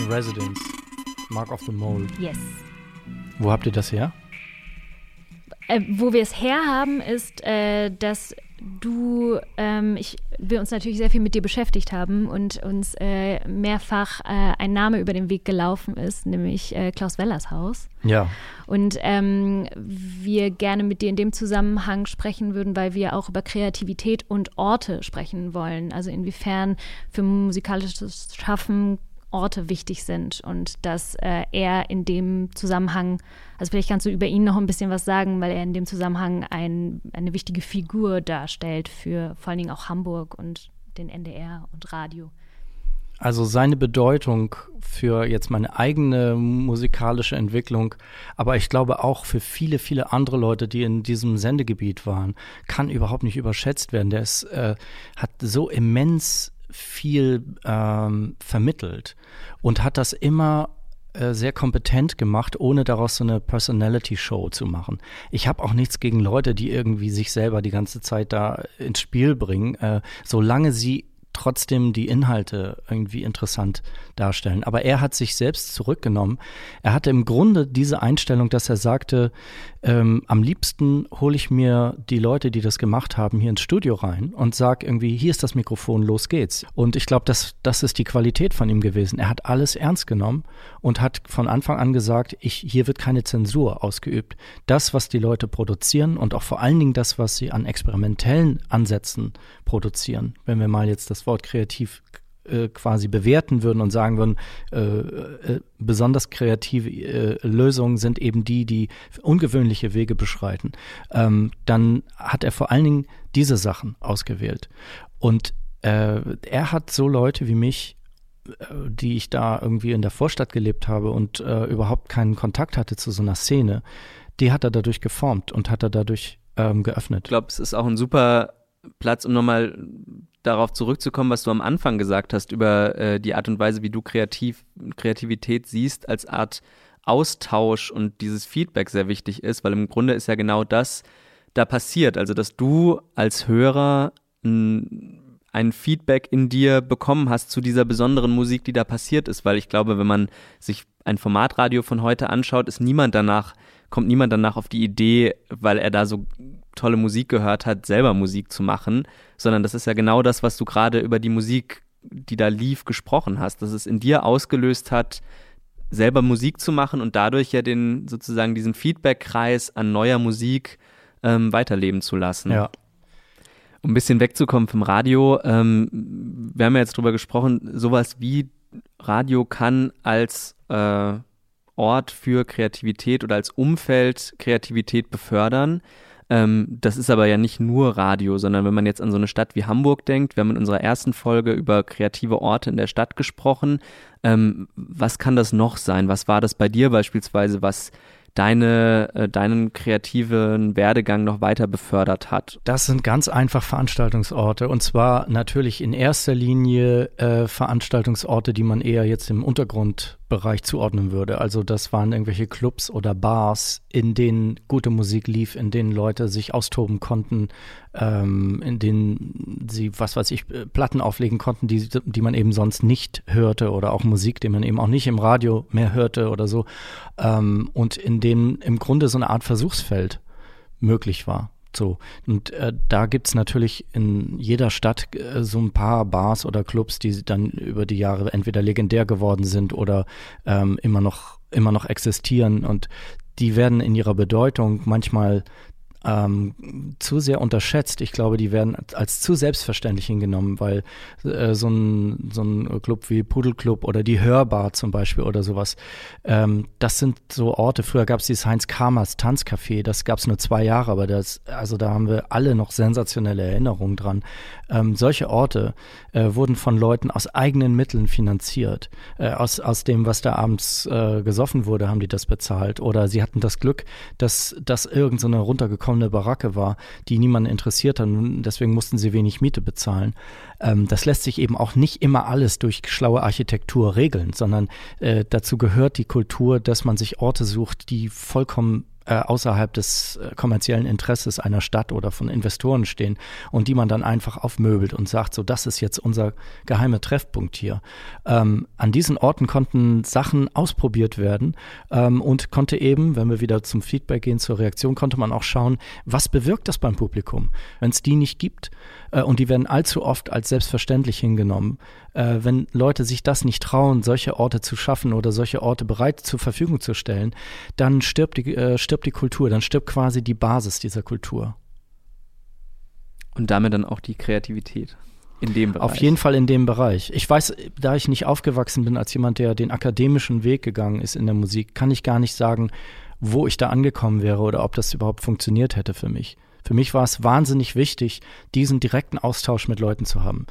Residence, Mark of the Mole. Yes. Wo habt ihr das her? Äh, wo wir es herhaben, ist, äh, dass du, ähm, ich, wir uns natürlich sehr viel mit dir beschäftigt haben und uns äh, mehrfach äh, ein Name über den Weg gelaufen ist, nämlich äh, Klaus Wellers Haus. Ja. Und ähm, wir gerne mit dir in dem Zusammenhang sprechen würden, weil wir auch über Kreativität und Orte sprechen wollen. Also inwiefern für musikalisches Schaffen Orte wichtig sind und dass äh, er in dem Zusammenhang, also vielleicht kannst du über ihn noch ein bisschen was sagen, weil er in dem Zusammenhang ein, eine wichtige Figur darstellt für vor allen Dingen auch Hamburg und den NDR und Radio. also seine Bedeutung für jetzt meine eigene musikalische Entwicklung, aber ich glaube auch für viele, viele andere Leute, die in diesem Sendegebiet waren, kann überhaupt nicht überschätzt werden. Der ist, äh, hat so immens viel ähm, vermittelt und hat das immer äh, sehr kompetent gemacht, ohne daraus so eine Personality-Show zu machen. Ich habe auch nichts gegen Leute, die irgendwie sich selber die ganze Zeit da ins Spiel bringen, äh, solange sie trotzdem die Inhalte irgendwie interessant darstellen. Aber er hat sich selbst zurückgenommen. Er hatte im Grunde diese Einstellung, dass er sagte, ähm, am liebsten hole ich mir die Leute, die das gemacht haben, hier ins Studio rein und sage irgendwie, hier ist das Mikrofon, los geht's. Und ich glaube, das, das ist die Qualität von ihm gewesen. Er hat alles ernst genommen und hat von Anfang an gesagt, ich, hier wird keine Zensur ausgeübt. Das, was die Leute produzieren und auch vor allen Dingen das, was sie an experimentellen Ansätzen produzieren, wenn wir mal jetzt das Wort kreativ äh, quasi bewerten würden und sagen würden, äh, äh, besonders kreative äh, Lösungen sind eben die, die ungewöhnliche Wege beschreiten, ähm, dann hat er vor allen Dingen diese Sachen ausgewählt. Und äh, er hat so Leute wie mich die ich da irgendwie in der Vorstadt gelebt habe und überhaupt keinen Kontakt hatte zu so einer Szene, die hat er dadurch geformt und hat er dadurch ähm, geöffnet. Ich glaube, es ist auch ein super Platz, um nochmal darauf zurückzukommen, was du am Anfang gesagt hast über äh, die Art und Weise, wie du kreativ, Kreativität siehst, als Art Austausch und dieses Feedback sehr wichtig ist, weil im Grunde ist ja genau das da passiert. Also, dass du als Hörer ein, ein Feedback in dir bekommen hast zu dieser besonderen Musik, die da passiert ist, weil ich glaube, wenn man sich ein Formatradio von heute anschaut, ist niemand danach, kommt niemand danach auf die Idee, weil er da so tolle Musik gehört hat, selber Musik zu machen, sondern das ist ja genau das, was du gerade über die Musik, die da lief, gesprochen hast, dass es in dir ausgelöst hat, selber Musik zu machen und dadurch ja den sozusagen diesen Feedback-Kreis an neuer Musik ähm, weiterleben zu lassen. Ja. Um ein bisschen wegzukommen vom Radio, ähm, wir haben ja jetzt drüber gesprochen, sowas wie Radio kann als äh, Ort für Kreativität oder als Umfeld Kreativität befördern. Ähm, das ist aber ja nicht nur Radio, sondern wenn man jetzt an so eine Stadt wie Hamburg denkt, wir haben in unserer ersten Folge über kreative Orte in der Stadt gesprochen. Ähm, was kann das noch sein? Was war das bei dir beispielsweise, was deine, äh, deinen kreativen Werdegang noch weiter befördert hat? Das sind ganz einfach Veranstaltungsorte und zwar natürlich in erster Linie äh, Veranstaltungsorte, die man eher jetzt im Untergrundbereich zuordnen würde. Also das waren irgendwelche Clubs oder Bars, in denen gute Musik lief, in denen Leute sich austoben konnten, ähm, in denen sie, was weiß ich, äh, Platten auflegen konnten, die, die man eben sonst nicht hörte oder auch Musik, die man eben auch nicht im Radio mehr hörte oder so. Ähm, und in denen im Grunde so eine Art Versuchsfeld möglich war. So. Und äh, da gibt es natürlich in jeder Stadt äh, so ein paar Bars oder Clubs, die dann über die Jahre entweder legendär geworden sind oder ähm, immer noch immer noch existieren und die werden in ihrer Bedeutung manchmal ähm, zu sehr unterschätzt. Ich glaube, die werden als zu selbstverständlich hingenommen, weil äh, so, ein, so ein Club wie Pudelclub oder die Hörbar zum Beispiel oder sowas, ähm, das sind so Orte. Früher gab es dieses Heinz Kamers Tanzcafé, das gab es nur zwei Jahre, aber das, also da haben wir alle noch sensationelle Erinnerungen dran. Ähm, solche Orte äh, wurden von Leuten aus eigenen Mitteln finanziert. Äh, aus, aus dem, was da abends äh, gesoffen wurde, haben die das bezahlt. Oder sie hatten das Glück, dass das irgendeine so runtergekommene Baracke war, die niemanden interessiert hat. Und deswegen mussten sie wenig Miete bezahlen. Ähm, das lässt sich eben auch nicht immer alles durch schlaue Architektur regeln, sondern äh, dazu gehört die Kultur, dass man sich Orte sucht, die vollkommen außerhalb des äh, kommerziellen Interesses einer Stadt oder von Investoren stehen und die man dann einfach aufmöbelt und sagt, so das ist jetzt unser geheimer Treffpunkt hier. Ähm, an diesen Orten konnten Sachen ausprobiert werden ähm, und konnte eben, wenn wir wieder zum Feedback gehen, zur Reaktion, konnte man auch schauen, was bewirkt das beim Publikum. Wenn es die nicht gibt, äh, und die werden allzu oft als selbstverständlich hingenommen. Äh, wenn Leute sich das nicht trauen, solche Orte zu schaffen oder solche Orte bereit zur Verfügung zu stellen, dann stirbt die, äh, stirbt die Kultur, dann stirbt quasi die Basis dieser Kultur. Und damit dann auch die Kreativität. In dem Bereich. Auf jeden Fall in dem Bereich. Ich weiß, da ich nicht aufgewachsen bin als jemand, der den akademischen Weg gegangen ist in der Musik, kann ich gar nicht sagen, wo ich da angekommen wäre oder ob das überhaupt funktioniert hätte für mich. Für mich war es wahnsinnig wichtig, diesen direkten Austausch mit Leuten zu haben.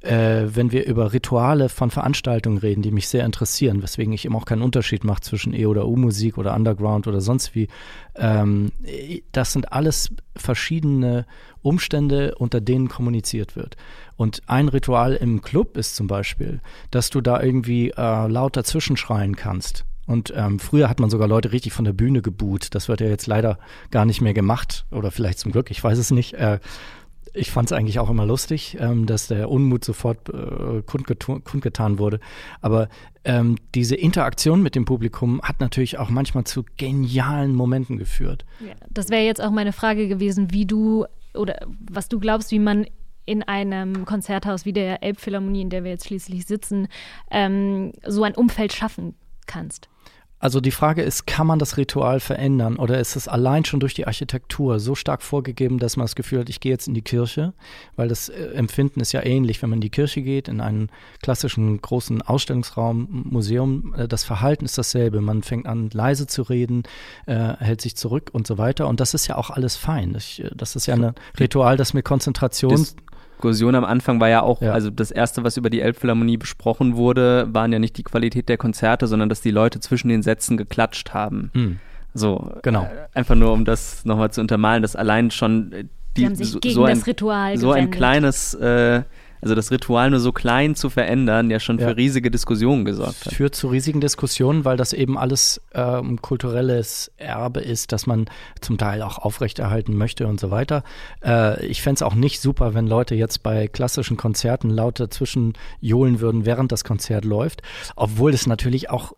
Äh, wenn wir über Rituale von Veranstaltungen reden, die mich sehr interessieren, weswegen ich eben auch keinen Unterschied mache zwischen E- oder U-Musik oder Underground oder sonst wie, ähm, das sind alles verschiedene Umstände, unter denen kommuniziert wird. Und ein Ritual im Club ist zum Beispiel, dass du da irgendwie äh, laut dazwischen schreien kannst. Und ähm, früher hat man sogar Leute richtig von der Bühne geboot. Das wird ja jetzt leider gar nicht mehr gemacht. Oder vielleicht zum Glück, ich weiß es nicht. Äh, ich fand es eigentlich auch immer lustig, ähm, dass der Unmut sofort äh, kundgetan, kundgetan wurde. Aber ähm, diese Interaktion mit dem Publikum hat natürlich auch manchmal zu genialen Momenten geführt. Ja, das wäre jetzt auch meine Frage gewesen, wie du oder was du glaubst, wie man in einem Konzerthaus wie der Elbphilharmonie, in der wir jetzt schließlich sitzen, ähm, so ein Umfeld schaffen kannst. Also die Frage ist, kann man das Ritual verändern oder ist es allein schon durch die Architektur so stark vorgegeben, dass man das Gefühl hat, ich gehe jetzt in die Kirche, weil das äh, Empfinden ist ja ähnlich, wenn man in die Kirche geht, in einen klassischen großen Ausstellungsraum, Museum, äh, das Verhalten ist dasselbe. Man fängt an leise zu reden, äh, hält sich zurück und so weiter und das ist ja auch alles fein. Das ist ja ein Ritual, das mit Konzentration das Diskussion am Anfang war ja auch, ja. also das erste, was über die Elbphilharmonie besprochen wurde, waren ja nicht die Qualität der Konzerte, sondern dass die Leute zwischen den Sätzen geklatscht haben. Mhm. So, genau. Äh, einfach nur, um das nochmal zu untermalen, dass allein schon die, die haben sich gegen so ein, das Ritual so ein kleines äh, also das Ritual nur so klein zu verändern, ja schon für riesige Diskussionen gesorgt hat. Führt zu riesigen Diskussionen, weil das eben alles ähm, kulturelles Erbe ist, das man zum Teil auch aufrechterhalten möchte und so weiter. Äh, ich fände es auch nicht super, wenn Leute jetzt bei klassischen Konzerten laut dazwischen johlen würden, während das Konzert läuft, obwohl es natürlich auch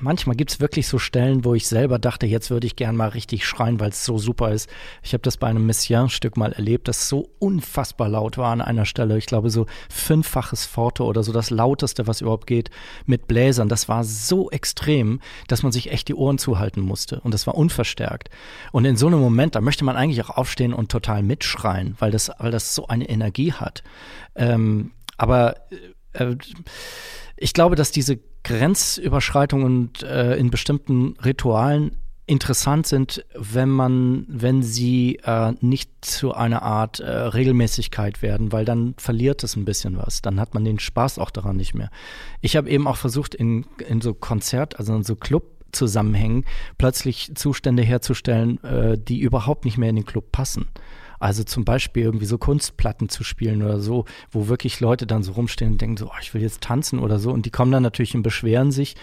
manchmal gibt es wirklich so Stellen, wo ich selber dachte, jetzt würde ich gern mal richtig schreien, weil es so super ist. Ich habe das bei einem Messiaen-Stück mal erlebt, das so unfassbar laut war an einer Stelle. Ich glaube, so fünffaches Forte oder so das lauteste, was überhaupt geht, mit Bläsern. Das war so extrem, dass man sich echt die Ohren zuhalten musste. Und das war unverstärkt. Und in so einem Moment, da möchte man eigentlich auch aufstehen und total mitschreien, weil das, weil das so eine Energie hat. Ähm, aber äh, ich glaube, dass diese Grenzüberschreitungen äh, in bestimmten Ritualen interessant sind, wenn man, wenn sie äh, nicht zu einer Art äh, Regelmäßigkeit werden, weil dann verliert es ein bisschen was. Dann hat man den Spaß auch daran nicht mehr. Ich habe eben auch versucht, in, in so Konzert, also in so Club Zusammenhängen plötzlich Zustände herzustellen, äh, die überhaupt nicht mehr in den Club passen. Also zum Beispiel irgendwie so Kunstplatten zu spielen oder so, wo wirklich Leute dann so rumstehen und denken so, oh, ich will jetzt tanzen oder so. Und die kommen dann natürlich und beschweren sich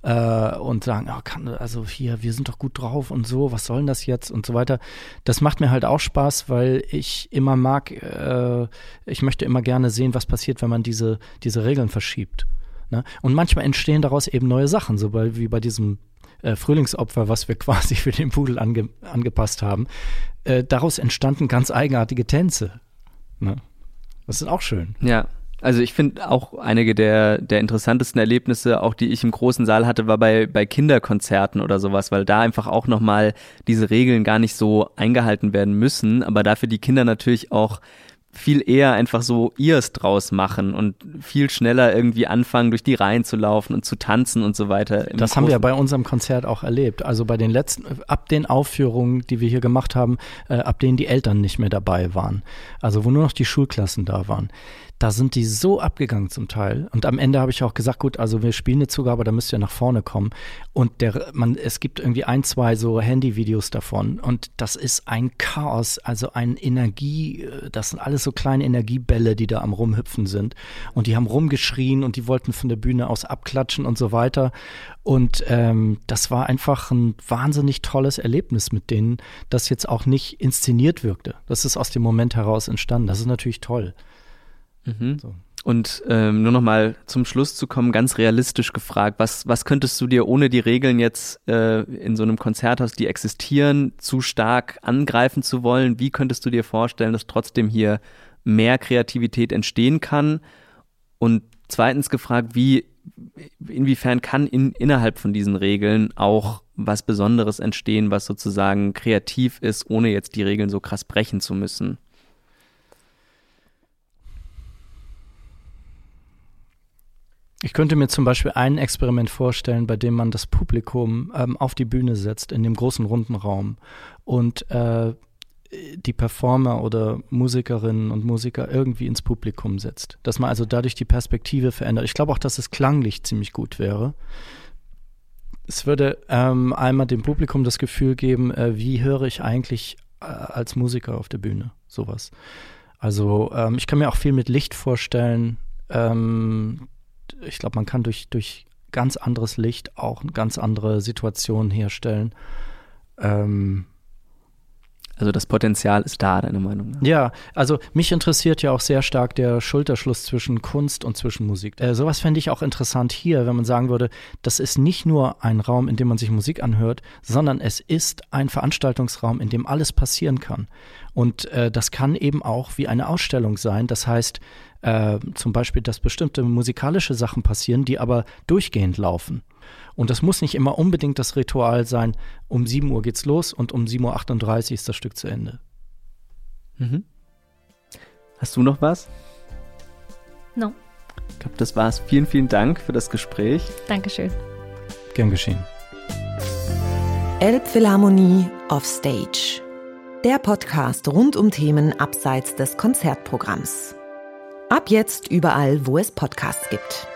äh, und sagen, oh, kann, also hier, wir sind doch gut drauf und so, was soll denn das jetzt und so weiter. Das macht mir halt auch Spaß, weil ich immer mag, äh, ich möchte immer gerne sehen, was passiert, wenn man diese, diese Regeln verschiebt. Ne? Und manchmal entstehen daraus eben neue Sachen, so bei, wie bei diesem äh, Frühlingsopfer, was wir quasi für den Pudel ange, angepasst haben. Äh, daraus entstanden ganz eigenartige Tänze. Ne? Das ist auch schön. Ja. Also ich finde auch einige der, der interessantesten Erlebnisse, auch die ich im großen Saal hatte, war bei, bei Kinderkonzerten oder sowas, weil da einfach auch nochmal diese Regeln gar nicht so eingehalten werden müssen, aber dafür die Kinder natürlich auch viel eher einfach so ihrs draus machen und viel schneller irgendwie anfangen, durch die Reihen zu laufen und zu tanzen und so weiter. Das haben wir bei unserem Konzert auch erlebt. Also bei den letzten, ab den Aufführungen, die wir hier gemacht haben, äh, ab denen die Eltern nicht mehr dabei waren. Also wo nur noch die Schulklassen da waren da sind die so abgegangen zum Teil. Und am Ende habe ich auch gesagt, gut, also wir spielen eine Zugabe, da müsst ihr nach vorne kommen. Und der, man, es gibt irgendwie ein, zwei so Handyvideos davon. Und das ist ein Chaos, also ein Energie, das sind alles so kleine Energiebälle, die da am Rumhüpfen sind. Und die haben rumgeschrien und die wollten von der Bühne aus abklatschen und so weiter. Und ähm, das war einfach ein wahnsinnig tolles Erlebnis mit denen, das jetzt auch nicht inszeniert wirkte. Das ist aus dem Moment heraus entstanden. Das ist natürlich toll. Mhm. So. Und ähm, nur noch mal zum Schluss zu kommen, ganz realistisch gefragt, was, was könntest du dir ohne die Regeln jetzt äh, in so einem Konzerthaus, die existieren, zu stark angreifen zu wollen? Wie könntest du dir vorstellen, dass trotzdem hier mehr Kreativität entstehen kann? Und zweitens gefragt, wie, inwiefern kann in, innerhalb von diesen Regeln auch was Besonderes entstehen, was sozusagen kreativ ist, ohne jetzt die Regeln so krass brechen zu müssen? Ich könnte mir zum Beispiel ein Experiment vorstellen, bei dem man das Publikum ähm, auf die Bühne setzt, in dem großen runden Raum und äh, die Performer oder Musikerinnen und Musiker irgendwie ins Publikum setzt. Dass man also dadurch die Perspektive verändert. Ich glaube auch, dass es klanglich ziemlich gut wäre. Es würde ähm, einmal dem Publikum das Gefühl geben, äh, wie höre ich eigentlich äh, als Musiker auf der Bühne, sowas. Also ähm, ich kann mir auch viel mit Licht vorstellen. Ähm, ich glaube, man kann durch, durch ganz anderes Licht auch eine ganz andere Situation herstellen. Ähm, also das Potenzial ist da, deine Meinung nach? Ja, also mich interessiert ja auch sehr stark der Schulterschluss zwischen Kunst und zwischen Musik. Äh, sowas fände ich auch interessant hier, wenn man sagen würde, das ist nicht nur ein Raum, in dem man sich Musik anhört, sondern es ist ein Veranstaltungsraum, in dem alles passieren kann. Und äh, das kann eben auch wie eine Ausstellung sein. Das heißt äh, zum Beispiel, dass bestimmte musikalische Sachen passieren, die aber durchgehend laufen. Und das muss nicht immer unbedingt das Ritual sein, um 7 Uhr geht's los und um 7.38 Uhr ist das Stück zu Ende. Mhm. Hast du noch was? No. Ich glaube, das war's. Vielen, vielen Dank für das Gespräch. Dankeschön. Gern geschehen. Elbphilharmonie Offstage. Der Podcast rund um Themen abseits des Konzertprogramms. Ab jetzt überall, wo es Podcasts gibt.